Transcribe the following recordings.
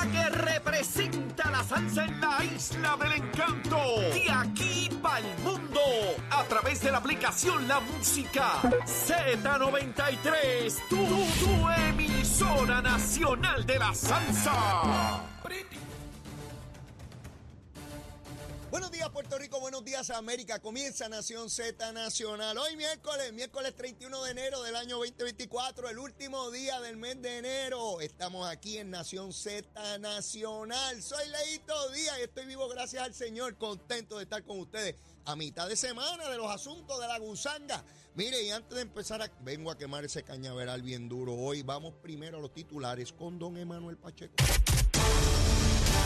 Que representa la salsa en la isla del encanto. De aquí para el mundo. A través de la aplicación La Música. Z93. Tu, tu emisora nacional de la salsa. Buenos días Puerto Rico, buenos días América. Comienza Nación Z Nacional. Hoy miércoles, miércoles 31 de enero del año 2024, el último día del mes de enero. Estamos aquí en Nación Z Nacional. Soy Leito Díaz y estoy vivo gracias al Señor, contento de estar con ustedes a mitad de semana de los asuntos de la gusanga. Mire, y antes de empezar, a, vengo a quemar ese cañaveral bien duro. Hoy vamos primero a los titulares con don Emanuel Pacheco.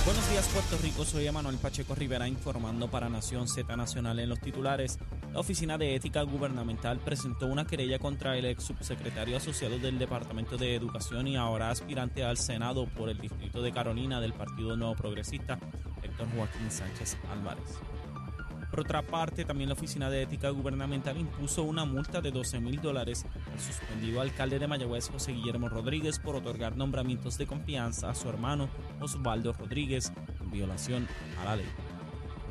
Buenos días Puerto Rico, soy Emanuel Pacheco Rivera informando para Nación Z Nacional en los titulares. La Oficina de Ética Gubernamental presentó una querella contra el ex subsecretario asociado del Departamento de Educación y ahora aspirante al Senado por el Distrito de Carolina del Partido Nuevo Progresista, Héctor Joaquín Sánchez Álvarez. Por otra parte, también la Oficina de Ética Gubernamental impuso una multa de 12 mil dólares al suspendido alcalde de Mayagüez, José Guillermo Rodríguez, por otorgar nombramientos de confianza a su hermano Osvaldo Rodríguez en violación a la ley.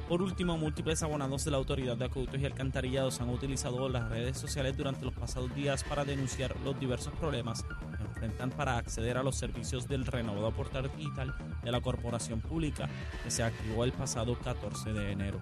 Por último, múltiples abonados de la Autoridad de Acueductos y Alcantarillados han utilizado las redes sociales durante los pasados días para denunciar los diversos problemas que enfrentan para acceder a los servicios del renovado portal digital de la Corporación Pública, que se activó el pasado 14 de enero.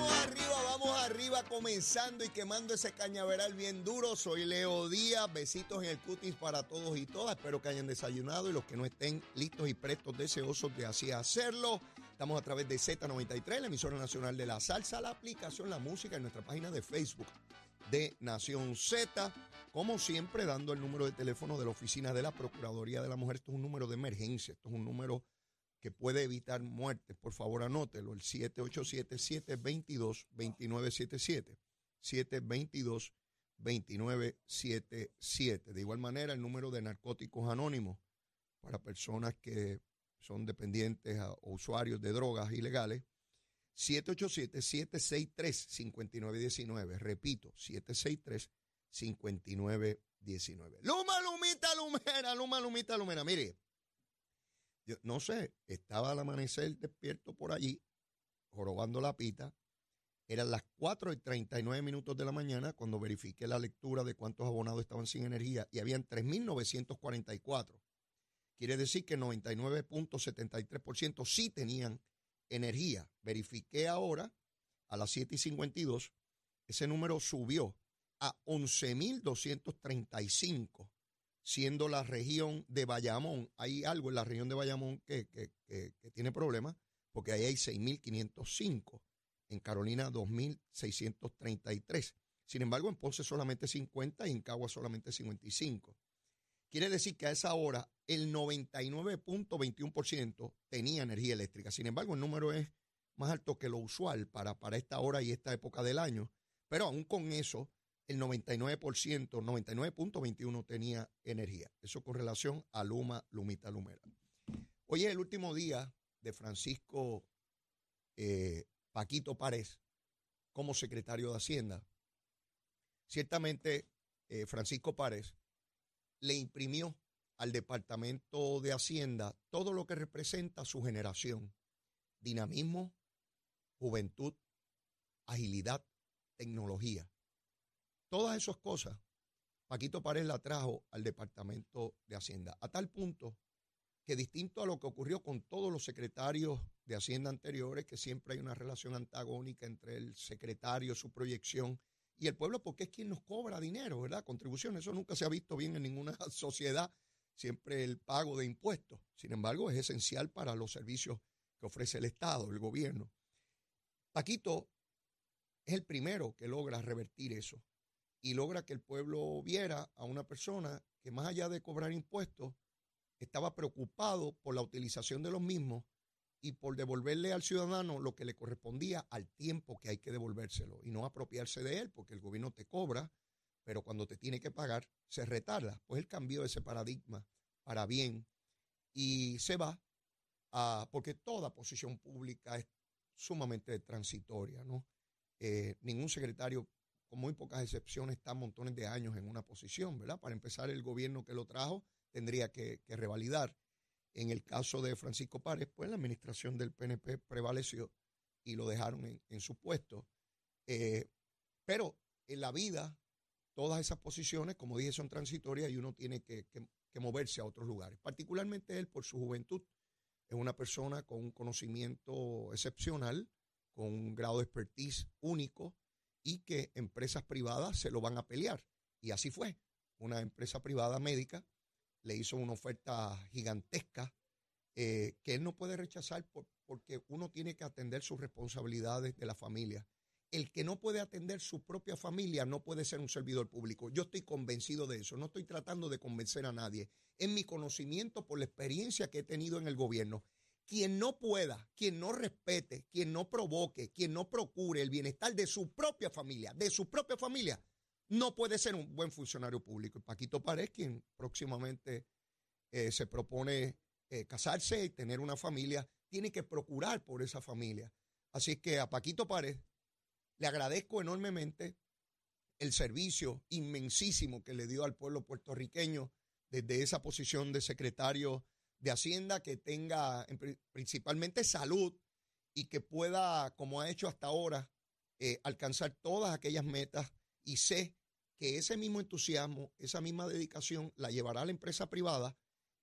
Comenzando y quemando ese cañaveral bien duro. Soy Leo Díaz, besitos en el cutis para todos y todas. Espero que hayan desayunado y los que no estén listos y prestos, deseosos de así hacerlo. Estamos a través de Z93, la emisora nacional de la salsa, la aplicación, la música en nuestra página de Facebook de Nación Z. Como siempre, dando el número de teléfono de la oficina de la Procuraduría de la Mujer. Esto es un número de emergencia, esto es un número que puede evitar muertes, por favor anótelo, el 787-722-2977. 722-2977. De igual manera, el número de narcóticos anónimos para personas que son dependientes a- o usuarios de drogas ilegales. 787-763-5919. Repito, 763-5919. Luma, Lumita, Lumera, Luma, Lumita, Lumera. Mire, no sé, estaba al amanecer despierto por allí, jorobando la pita. Eran las 4 y 39 minutos de la mañana cuando verifiqué la lectura de cuántos abonados estaban sin energía y habían 3.944. Quiere decir que 99.73% sí tenían energía. Verifiqué ahora a las 7 y 52, ese número subió a 11.235 siendo la región de Bayamón, hay algo en la región de Bayamón que, que- tiene problemas, porque ahí hay 6.505, en Carolina 2.633. Sin embargo, en Ponce solamente 50 y en Cagua solamente 55. Quiere decir que a esa hora el 99.21% tenía energía eléctrica. Sin embargo, el número es más alto que lo usual para, para esta hora y esta época del año. Pero aún con eso, el 99%, 99.21 tenía energía. Eso con relación a Luma, Lumita, Lumera. Hoy es el último día de Francisco eh, Paquito Párez como secretario de Hacienda. Ciertamente, eh, Francisco Párez le imprimió al Departamento de Hacienda todo lo que representa su generación. Dinamismo, juventud, agilidad, tecnología. Todas esas cosas, Paquito Párez la trajo al Departamento de Hacienda, a tal punto que distinto a lo que ocurrió con todos los secretarios de Hacienda anteriores, que siempre hay una relación antagónica entre el secretario, su proyección y el pueblo, porque es quien nos cobra dinero, ¿verdad? Contribuciones. Eso nunca se ha visto bien en ninguna sociedad, siempre el pago de impuestos. Sin embargo, es esencial para los servicios que ofrece el Estado, el gobierno. Paquito es el primero que logra revertir eso y logra que el pueblo viera a una persona que más allá de cobrar impuestos, estaba preocupado por la utilización de los mismos y por devolverle al ciudadano lo que le correspondía al tiempo que hay que devolvérselo y no apropiarse de él, porque el gobierno te cobra, pero cuando te tiene que pagar se retarda. Pues él cambió ese paradigma para bien y se va a, porque toda posición pública es sumamente transitoria, ¿no? Eh, ningún secretario, con muy pocas excepciones, está montones de años en una posición, ¿verdad? Para empezar, el gobierno que lo trajo tendría que, que revalidar. En el caso de Francisco Párez, pues la administración del PNP prevaleció y lo dejaron en, su puesto. Eh, pero en la vida, todas esas posiciones, como dije, son transitorias y uno tiene que, moverse a otros lugares. Particularmente él, por su juventud, es una persona con un conocimiento excepcional, con un grado de expertise único y que empresas privadas se lo van a pelear. Y así fue. Una empresa privada médica le hizo una oferta gigantesca eh, que él no puede rechazar porque uno tiene que atender sus responsabilidades de la familia. El que no puede atender su propia familia no puede ser un servidor público. Yo estoy convencido de eso. No estoy tratando de convencer a nadie. En mi conocimiento por la experiencia que he tenido en el gobierno. Quien no pueda, quien no respete, quien no provoque, quien no procure el bienestar de su propia familia, de su propia familia, no puede ser un buen funcionario público. Paquito Pared, quien próximamente eh, se propone eh, casarse y tener una familia, tiene que procurar por esa familia. Así que a Paquito Pared le agradezco enormemente el servicio inmensísimo que le dio al pueblo puertorriqueño desde esa posición de secretario de Hacienda, que tenga principalmente salud y que pueda, como ha hecho hasta ahora, eh, alcanzar todas aquellas metas y sé que ese mismo entusiasmo, esa misma dedicación la llevará a la empresa privada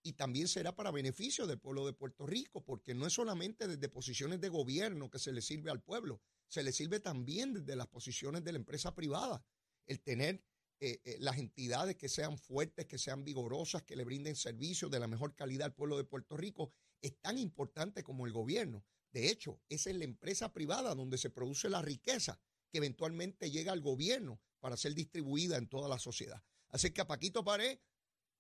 y también será para beneficio del pueblo de Puerto Rico, porque no es solamente desde posiciones de gobierno que se le sirve al pueblo, se le sirve también desde las posiciones de la empresa privada. El tener eh, eh, las entidades que sean fuertes, que sean vigorosas, que le brinden servicios de la mejor calidad al pueblo de Puerto Rico, es tan importante como el gobierno. De hecho, esa es la empresa privada donde se produce la riqueza que eventualmente llega al gobierno para ser distribuida en toda la sociedad. Así que a Paquito Pared,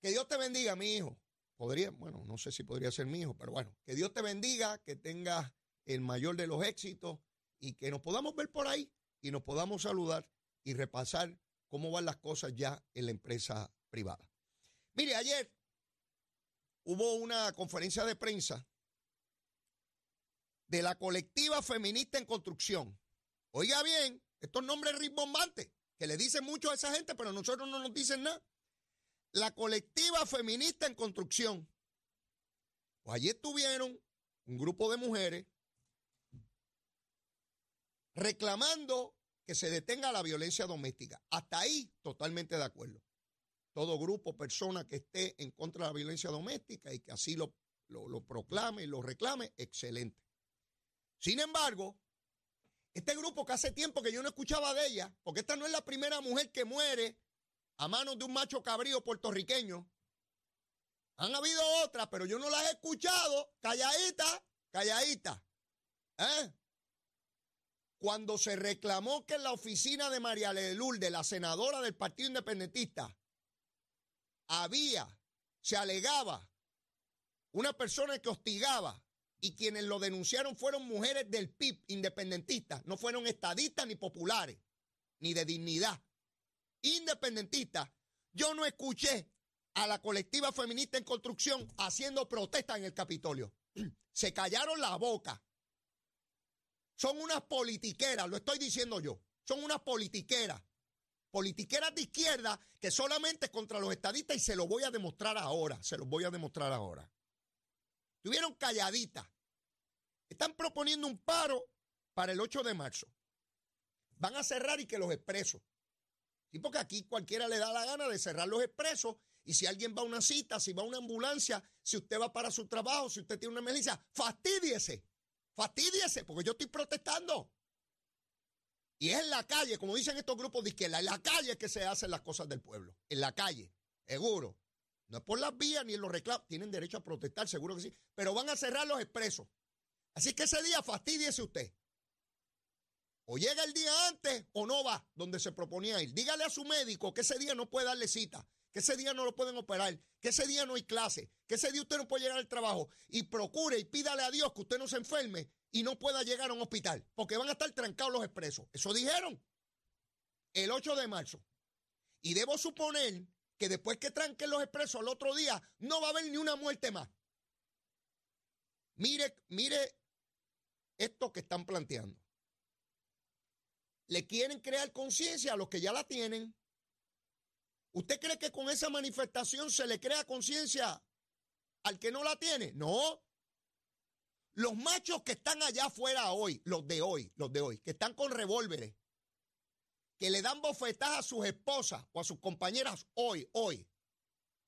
que Dios te bendiga, mi hijo. Podría, bueno, no sé si podría ser mi hijo, pero bueno, que Dios te bendiga, que tengas el mayor de los éxitos y que nos podamos ver por ahí y nos podamos saludar y repasar cómo van las cosas ya en la empresa privada. Mire, ayer hubo una conferencia de prensa de la colectiva feminista en construcción. Oiga bien, estos nombres rimbombantes que le dicen mucho a esa gente, pero a nosotros no nos dicen nada. La colectiva feminista en construcción. Pues allí estuvieron un grupo de mujeres reclamando que se detenga la violencia doméstica. Hasta ahí totalmente de acuerdo. Todo grupo, persona que esté en contra de la violencia doméstica y que así lo, lo, proclame y lo reclame, excelente. Sin embargo, este grupo que hace tiempo que yo no escuchaba de ella, porque esta no es la primera mujer que muere a manos de un macho cabrío puertorriqueño. Han habido otras, pero yo no las he escuchado. Calladita, calladita. ¿Eh? Cuando se reclamó que en la oficina de María de la senadora del Partido Independentista, había, se alegaba, una persona que hostigaba y quienes lo denunciaron fueron mujeres del PIB, independentistas, no fueron estadistas ni populares, ni de dignidad. Independentistas, yo no escuché a la colectiva feminista en construcción haciendo protesta en el Capitolio. Se callaron la boca. Son unas politiqueras, lo estoy diciendo yo. Son unas politiqueras. Politiqueras de izquierda que solamente contra los estadistas y se lo voy a demostrar ahora. Se los voy a demostrar ahora. Estuvieron calladitas. Están proponiendo un paro para el 8 de marzo. Van a cerrar y que los expresos. Sí, porque aquí cualquiera le da la gana de cerrar los expresos. Y si alguien va a una cita, si va a una ambulancia, si usted va para su trabajo, si usted tiene una emergencia, fastidiese. Fastidiese, porque yo estoy protestando. Y es en la calle, como dicen estos grupos de izquierda, en la calle que se hacen las cosas del pueblo. En la calle, seguro. No es por las vías ni en los reclamos. Tienen derecho a protestar, seguro que sí. Pero van a cerrar los expresos. Así que ese día fastidiese usted. O llega el día antes o no va donde se proponía ir. Dígale a su médico que ese día no puede darle cita. Que ese día no lo pueden operar, que ese día no hay clase, que ese día usted no puede llegar al trabajo y procure y pídale a Dios que usted no se enferme y no pueda llegar a un hospital, porque van a estar trancados los expresos. Eso dijeron el 8 de marzo. Y debo suponer que después que tranquen los expresos al otro día, no va a haber ni una muerte más. Mire, mire esto que están planteando. Le quieren crear conciencia a los que ya la tienen. ¿Usted cree que con esa manifestación se le crea conciencia al que no la tiene? No. Los machos que están allá afuera hoy, los de hoy, los de hoy, que están con revólveres, que le dan bofetadas a sus esposas o a sus compañeras hoy, hoy.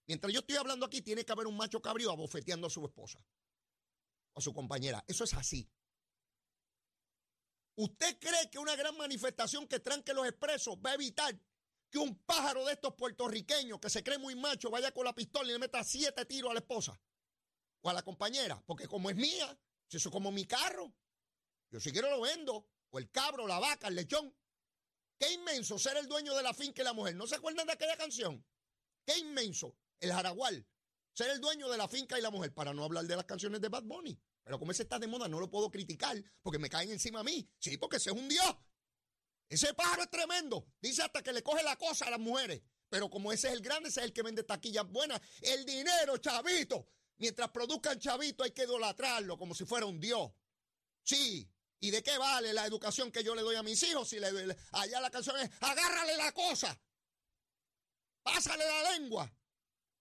Mientras yo estoy hablando aquí, tiene que haber un macho cabrío abofeteando a su esposa o a su compañera. Eso es así. ¿Usted cree que una gran manifestación que tranque los expresos va a evitar que un pájaro de estos puertorriqueños que se cree muy macho vaya con la pistola y le meta siete tiros a la esposa o a la compañera? Porque como es mía, si eso es como mi carro, yo si quiero lo vendo, o el cabro, la vaca, el lechón. Qué inmenso ser el dueño de la finca y la mujer. ¿No se acuerdan de aquella canción? Qué inmenso, el jaragual, ser el dueño de la finca y la mujer, para no hablar de las canciones de Bad Bunny. Pero como ese está de moda, no lo puedo criticar porque me caen encima a mí. Sí, porque ese es un dios. Ese pájaro es tremendo. Dice hasta que le coge la cosa a las mujeres. Pero como ese es el grande, ese es el que vende taquillas buenas. El dinero, chavito. Mientras produzcan chavito hay que idolatrarlo como si fuera un dios. Sí, ¿Y de qué vale la educación que yo le doy a mis hijos si le, allá la canción es agárrale la cosa? Pásale la lengua.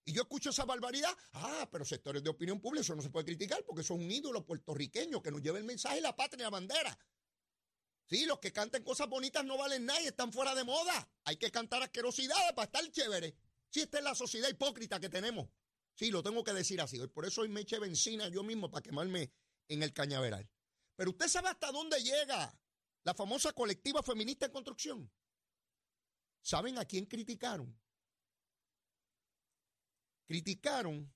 Y yo escucho esa barbaridad. Ah, pero sectores de opinión pública, eso no se puede criticar porque es un ídolo puertorriqueño que nos lleva el mensaje la patria y la bandera. Sí, los que canten cosas bonitas no valen nada y están fuera de moda. Hay que cantar asquerosidades para estar chévere. Sí, esta es la sociedad hipócrita que tenemos. Sí, lo tengo que decir así. Por eso hoy me eché benzina yo mismo para quemarme en el cañaveral. Pero usted sabe hasta dónde llega la famosa colectiva feminista en construcción. ¿Saben a quién criticaron? Criticaron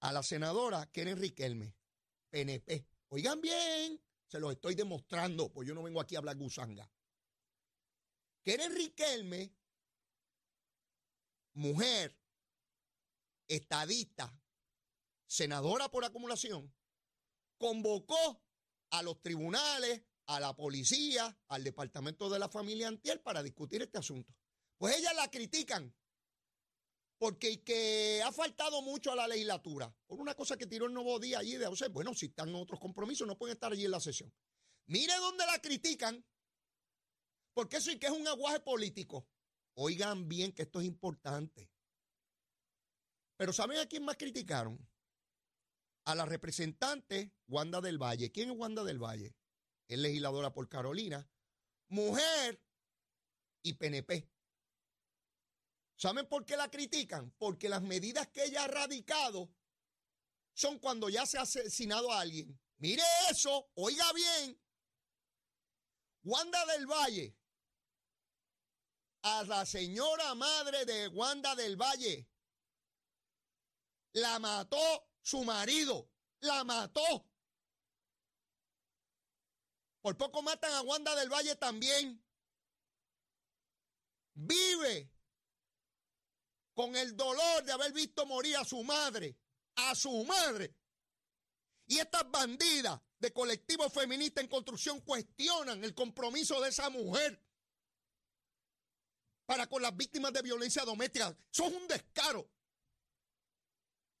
a la senadora Keren Riquelme, PNP. Oigan bien, se los estoy demostrando, pues yo no vengo aquí a hablar gusanga. Keren Riquelme, mujer, estadista, senadora por acumulación, convocó a los tribunales, a la policía, al departamento de la familia Antiel para discutir este asunto. Pues ellas la critican porque que ha faltado mucho a la legislatura por una cosa que tiró el nuevo día allí de sea, bueno, si están otros compromisos no pueden estar allí en la sesión. Mire dónde la critican, porque eso y que es un aguaje político. Oigan bien que esto es importante. Pero ¿saben a quién más criticaron? a la representante Wanda del Valle. ¿Quién es Wanda del Valle? Es legisladora por Carolina, mujer y PNP. ¿Saben por qué la critican? Porque las medidas que ella ha radicado son cuando ya se ha asesinado a alguien. Mire eso, oiga bien. Wanda del Valle, a la señora madre de Wanda del Valle, la mató su marido la mató. Por poco matan a Wanda del Valle también. Vive con el dolor de haber visto morir a su madre, a su madre. Y estas bandidas de colectivo feminista en construcción cuestionan el compromiso de esa mujer para con las víctimas de violencia doméstica. Eso es un descaro.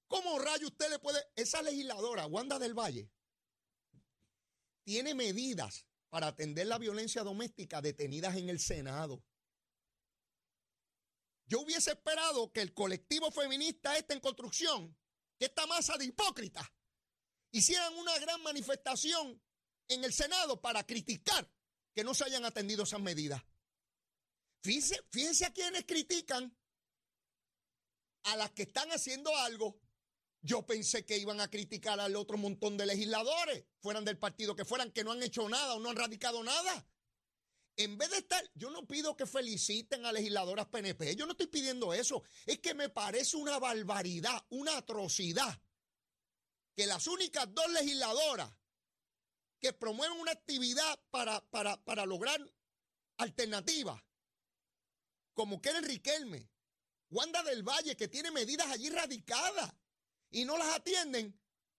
¿Cómo rayo usted le puede... Esa legisladora, Wanda del Valle, tiene medidas para atender la violencia doméstica detenidas en el Senado. Yo hubiese esperado que el colectivo feminista este en construcción, que esta masa de hipócritas, hicieran una gran manifestación en el Senado para criticar que no se hayan atendido esas medidas. Fíjense, fíjense a quienes critican a las que están haciendo algo yo pensé que iban a criticar al otro montón de legisladores, fueran del partido que fueran, que no han hecho nada o no han radicado nada. En vez de estar, yo no pido que feliciten a legisladoras PNP, yo no estoy pidiendo eso. Es que me parece una barbaridad, una atrocidad, que las únicas dos legisladoras que promueven una actividad para, para, para lograr alternativas, como Keren Riquelme Wanda del Valle, que tiene medidas allí radicadas y no las atienden,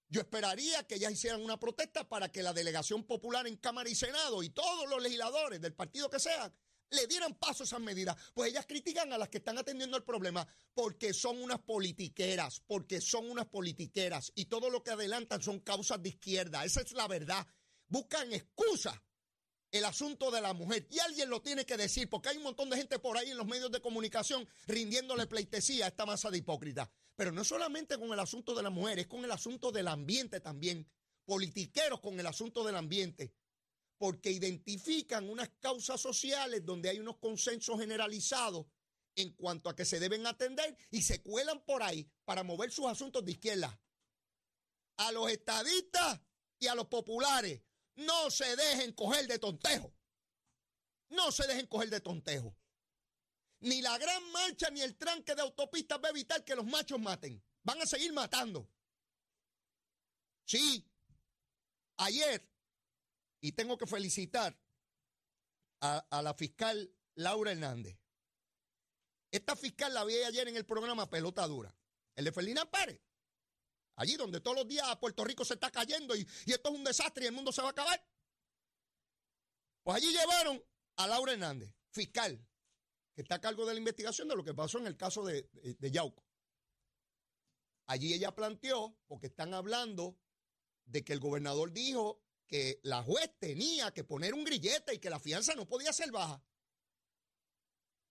yo esperaría que ellas hicieran una protesta para que la delegación popular en Cámara y Senado y todos los legisladores del partido que sean le dieran paso a esas medidas. Pues ellas critican a las que están atendiendo el problema porque son unas politiqueras, porque son unas politiqueras y todo lo que adelantan son causas de izquierda. Esa es la verdad. Buscan excusas el asunto de la mujer. Y alguien lo tiene que decir, porque hay un montón de gente por ahí en los medios de comunicación rindiéndole pleitesía a esta masa de hipócritas. Pero no solamente con el asunto de la mujer, es con el asunto del ambiente también. Politiqueros con el asunto del ambiente. Porque identifican unas causas sociales donde hay unos consensos generalizados en cuanto a que se deben atender y se cuelan por ahí para mover sus asuntos de izquierda. A los estadistas y a los populares no se dejen coger de tontejo. No se dejen coger de tontejo. Ni la gran marcha ni el tranque de autopistas va a evitar que los machos maten. Van a seguir matando. Sí, ayer, y tengo que felicitar a, la fiscal Laura Hernández. Esta fiscal la vi ayer en el programa Pelota Dura, el de Felina Párez. Allí donde todos los días Puerto Rico se está cayendo y, esto es un desastre y el mundo se va a acabar. Pues allí llevaron a Laura Hernández, fiscal, que está a cargo de la investigación de lo que pasó en el caso de, de, Yauco. Allí ella planteó, porque están hablando de que el gobernador dijo que la juez tenía que poner un grillete y que la fianza no podía ser baja.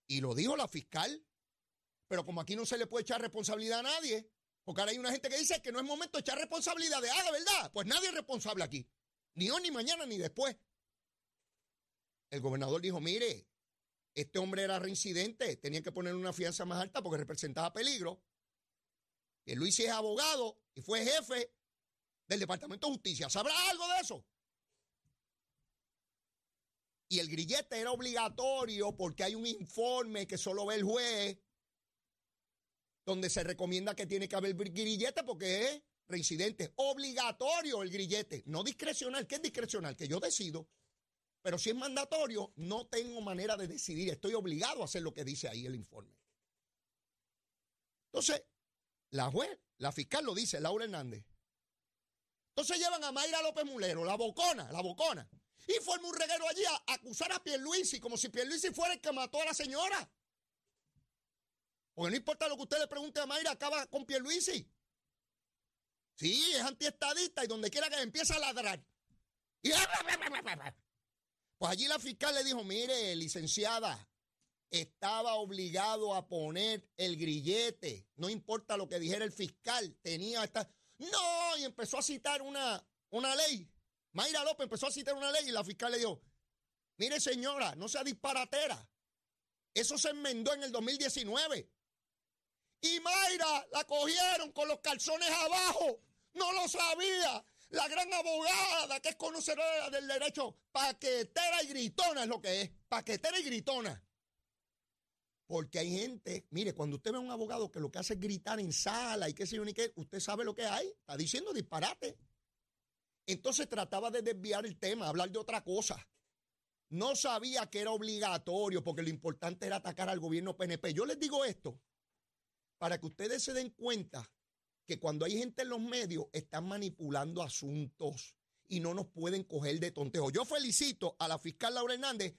Y lo dijo la fiscal. Pero como aquí no se le puede echar responsabilidad a nadie, porque ahora hay una gente que dice que no es momento de echar responsabilidad de, ah, ¿verdad? Pues nadie es responsable aquí. Ni hoy, ni mañana, ni después. El gobernador dijo, mire, este hombre era reincidente, tenía que poner una fianza más alta porque representaba peligro. Y Luis es abogado y fue jefe del Departamento de Justicia. ¿Sabrá algo de eso? Y el grillete era obligatorio porque hay un informe que solo ve el juez donde se recomienda que tiene que haber grillete porque es reincidente. Obligatorio el grillete, no discrecional. ¿Qué es discrecional? Que yo decido. Pero si es mandatorio, no tengo manera de decidir. Estoy obligado a hacer lo que dice ahí el informe. Entonces, la juez, la fiscal lo dice, Laura Hernández. Entonces llevan a Mayra López Mulero, la bocona, la bocona. Y forma un reguero allí a acusar a Pierluisi, como si Pierluisi fuera el que mató a la señora. Porque no importa lo que usted le pregunte a Mayra, acaba con Pierluisi. Sí, es antiestadista y donde quiera que empiece a ladrar. pues allí la fiscal le dijo, mire, licenciada, estaba obligado a poner el grillete. No importa lo que dijera el fiscal, tenía esta... No, y empezó a citar una, una ley. Mayra López empezó a citar una ley y la fiscal le dijo, mire señora, no sea disparatera. Eso se enmendó en el 2019. Y Mayra la cogieron con los calzones abajo. No lo sabía. La gran abogada que es conocedora del derecho, paquetera y gritona es lo que es. Paquetera y gritona. Porque hay gente, mire, cuando usted ve a un abogado que lo que hace es gritar en sala y qué sé yo ni qué, usted sabe lo que hay. Está diciendo disparate. Entonces trataba de desviar el tema, hablar de otra cosa. No sabía que era obligatorio porque lo importante era atacar al gobierno PNP. Yo les digo esto para que ustedes se den cuenta que cuando hay gente en los medios están manipulando asuntos y no nos pueden coger de tontejo. Yo felicito a la fiscal Laura Hernández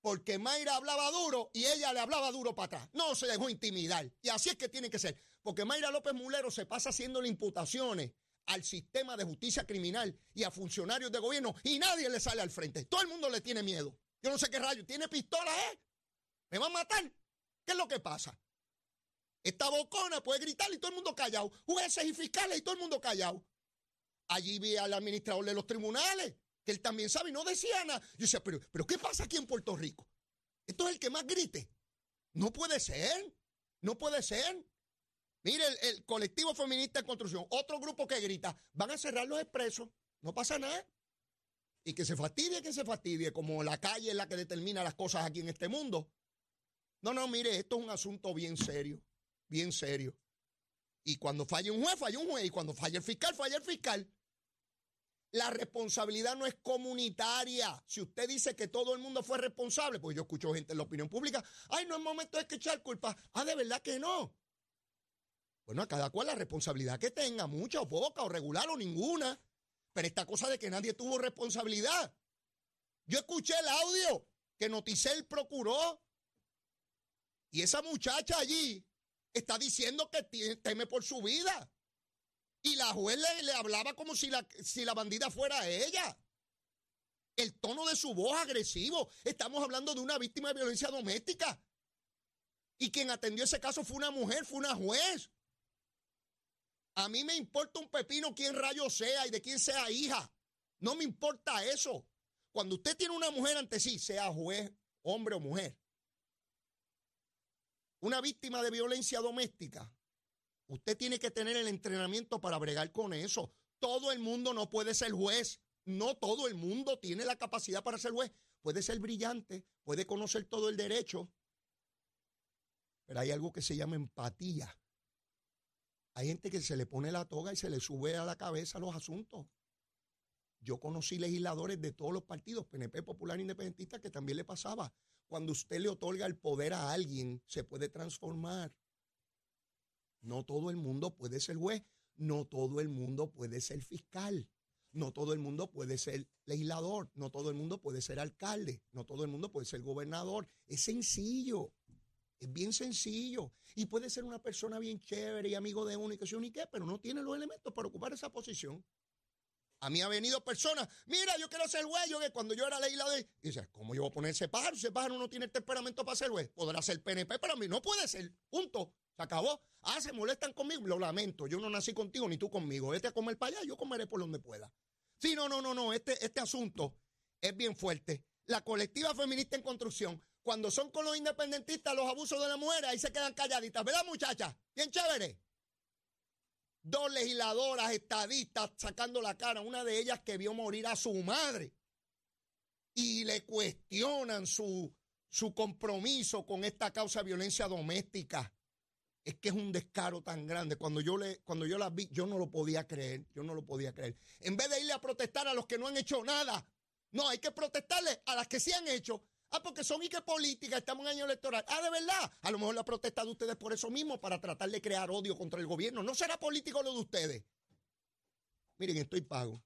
porque Mayra hablaba duro y ella le hablaba duro para atrás. No se dejó intimidar. Y así es que tiene que ser. Porque Mayra López Mulero se pasa haciendo imputaciones al sistema de justicia criminal y a funcionarios de gobierno y nadie le sale al frente. Todo el mundo le tiene miedo. Yo no sé qué rayo. ¿Tiene pistola, eh? ¿Me va a matar? ¿Qué es lo que pasa? Esta bocona puede gritar y todo el mundo callado. Jueces y fiscales y todo el mundo callado. Allí vi al administrador de los tribunales, que él también sabe y no decía nada. Yo decía, pero, pero ¿qué pasa aquí en Puerto Rico? Esto es el que más grite. No puede ser. No puede ser. Mire, el, colectivo feminista en construcción, otro grupo que grita, van a cerrar los expresos. No pasa nada. Y que se fastidie, que se fastidie, como la calle es la que determina las cosas aquí en este mundo. No, no, mire, esto es un asunto bien serio bien serio. Y cuando falla un juez, falla un juez. Y cuando falla el fiscal, falla el fiscal. La responsabilidad no es comunitaria. Si usted dice que todo el mundo fue responsable, pues yo escucho gente en la opinión pública, ay, no es momento de que echar culpa. Ah, de verdad que no. Bueno, a cada cual la responsabilidad que tenga, mucha o poca, o regular o ninguna. Pero esta cosa de que nadie tuvo responsabilidad. Yo escuché el audio que Noticel procuró y esa muchacha allí está diciendo que teme por su vida. Y la juez le, hablaba como si la, si la bandida fuera ella. El tono de su voz agresivo. Estamos hablando de una víctima de violencia doméstica. Y quien atendió ese caso fue una mujer, fue una juez. A mí me importa un pepino quién rayo sea y de quién sea hija. No me importa eso. Cuando usted tiene una mujer ante sí, sea juez, hombre o mujer, una víctima de violencia doméstica, usted tiene que tener el entrenamiento para bregar con eso. Todo el mundo no puede ser juez. No todo el mundo tiene la capacidad para ser juez. Puede ser brillante, puede conocer todo el derecho, pero hay algo que se llama empatía. Hay gente que se le pone la toga y se le sube a la cabeza los asuntos. Yo conocí legisladores de todos los partidos, PNP, Popular, Independentista, que también le pasaba. Cuando usted le otorga el poder a alguien, se puede transformar. No todo el mundo puede ser juez, no todo el mundo puede ser fiscal, no todo el mundo puede ser legislador, no todo el mundo puede ser alcalde, no todo el mundo puede ser gobernador. Es sencillo, es bien sencillo. Y puede ser una persona bien chévere y amigo de uno y que qué, pero no tiene los elementos para ocupar esa posición. A mí ha venido personas, mira, yo quiero ser juez, yo que cuando yo era legislador, y dice, ¿cómo yo voy a poner ese pájaro? Ese pájaro no tiene el temperamento para ser juez. Podrá ser PNP, pero a mí no puede ser. Punto. Se acabó. Ah, se molestan conmigo. Lo lamento. Yo no nací contigo ni tú conmigo. Vete a comer para allá, yo comeré por donde pueda. Sí, no, no, no, no. Este, este asunto es bien fuerte. La colectiva feminista en construcción, cuando son con los independentistas, los abusos de la mujer, ahí se quedan calladitas. ¿Verdad, muchachas? Bien chévere dos legisladoras estadistas sacando la cara, una de ellas que vio morir a su madre y le cuestionan su, su compromiso con esta causa de violencia doméstica. Es que es un descaro tan grande. Cuando yo, le, cuando yo las vi, yo no lo podía creer, yo no lo podía creer. En vez de irle a protestar a los que no han hecho nada, no, hay que protestarle a las que sí han hecho Ah, porque son y que política, estamos en año electoral. Ah, de verdad. A lo mejor la protesta de ustedes por eso mismo, para tratar de crear odio contra el gobierno. No será político lo de ustedes. Miren, estoy pago.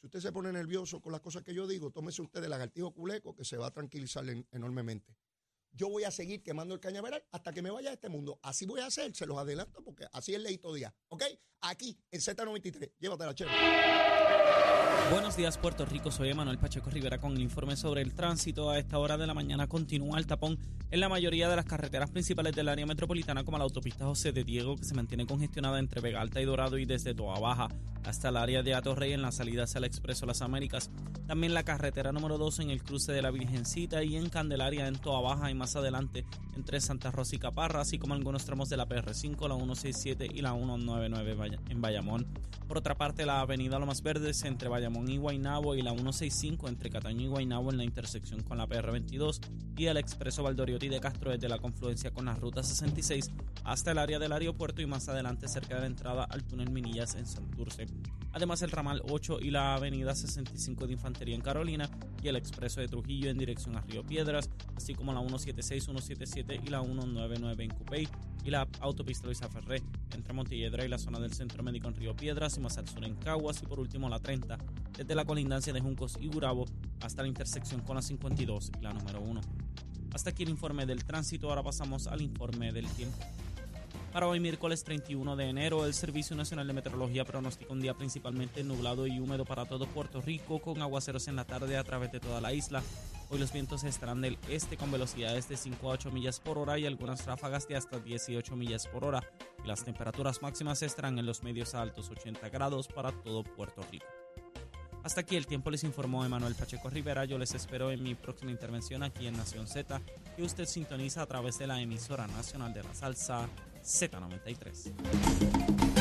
Si usted se pone nervioso con las cosas que yo digo, tómese usted el lagartijo culeco que se va a tranquilizar enormemente. Yo voy a seguir quemando el cañaveral hasta que me vaya a este mundo. Así voy a hacer, se los adelanto porque así es leíto día. ¿Ok? Aquí, en Z93. Llévatela, chévere. Buenos días Puerto Rico, soy Emanuel Pacheco Rivera con el informe sobre el tránsito. A esta hora de la mañana continúa el tapón en la mayoría de las carreteras principales del área metropolitana como la autopista José de Diego que se mantiene congestionada entre Vega Alta y Dorado y desde Toa Baja hasta el área de Atorrey en la salida hacia el Expreso Las Américas. También la carretera número 2 en el cruce de la Virgencita y en Candelaria en Toa Baja y más adelante entre Santa Rosa y Caparra, así como algunos tramos de la PR5, la 167 y la 199 en Bayamón. Por otra parte, la avenida Lomas Verdes entre Bayamón y Guaynabo y la 165 entre Cataño y Guaynabo en la intersección con la PR22 y el expreso Valdoriotti de Castro desde la confluencia con la ruta 66 hasta el área del aeropuerto y más adelante cerca de la entrada al túnel Minillas en Santurce. Además el ramal 8 y la avenida 65 de Infantería en Carolina y el expreso de Trujillo en dirección a Río Piedras, así como la 176, 177 y la 199 en Cupey y la autopista Luisa Ferré entre Montilledra y la zona del Centro Médico en Río Piedras y más al sur en Caguas y por último la 30 desde la colindancia de Juncos y Gurabo hasta la intersección con la 52 y la número 1. Hasta aquí el informe del tránsito, ahora pasamos al informe del tiempo. Para hoy miércoles 31 de enero, el Servicio Nacional de Meteorología pronostica un día principalmente nublado y húmedo para todo Puerto Rico, con aguaceros en la tarde a través de toda la isla. Hoy los vientos estarán del este con velocidades de 5 a 8 millas por hora y algunas ráfagas de hasta 18 millas por hora. Y las temperaturas máximas estarán en los medios a altos 80 grados para todo Puerto Rico. Hasta aquí el tiempo les informó Emanuel Pacheco Rivera. Yo les espero en mi próxima intervención aquí en Nación Z, que usted sintoniza a través de la emisora nacional de la salsa Z93.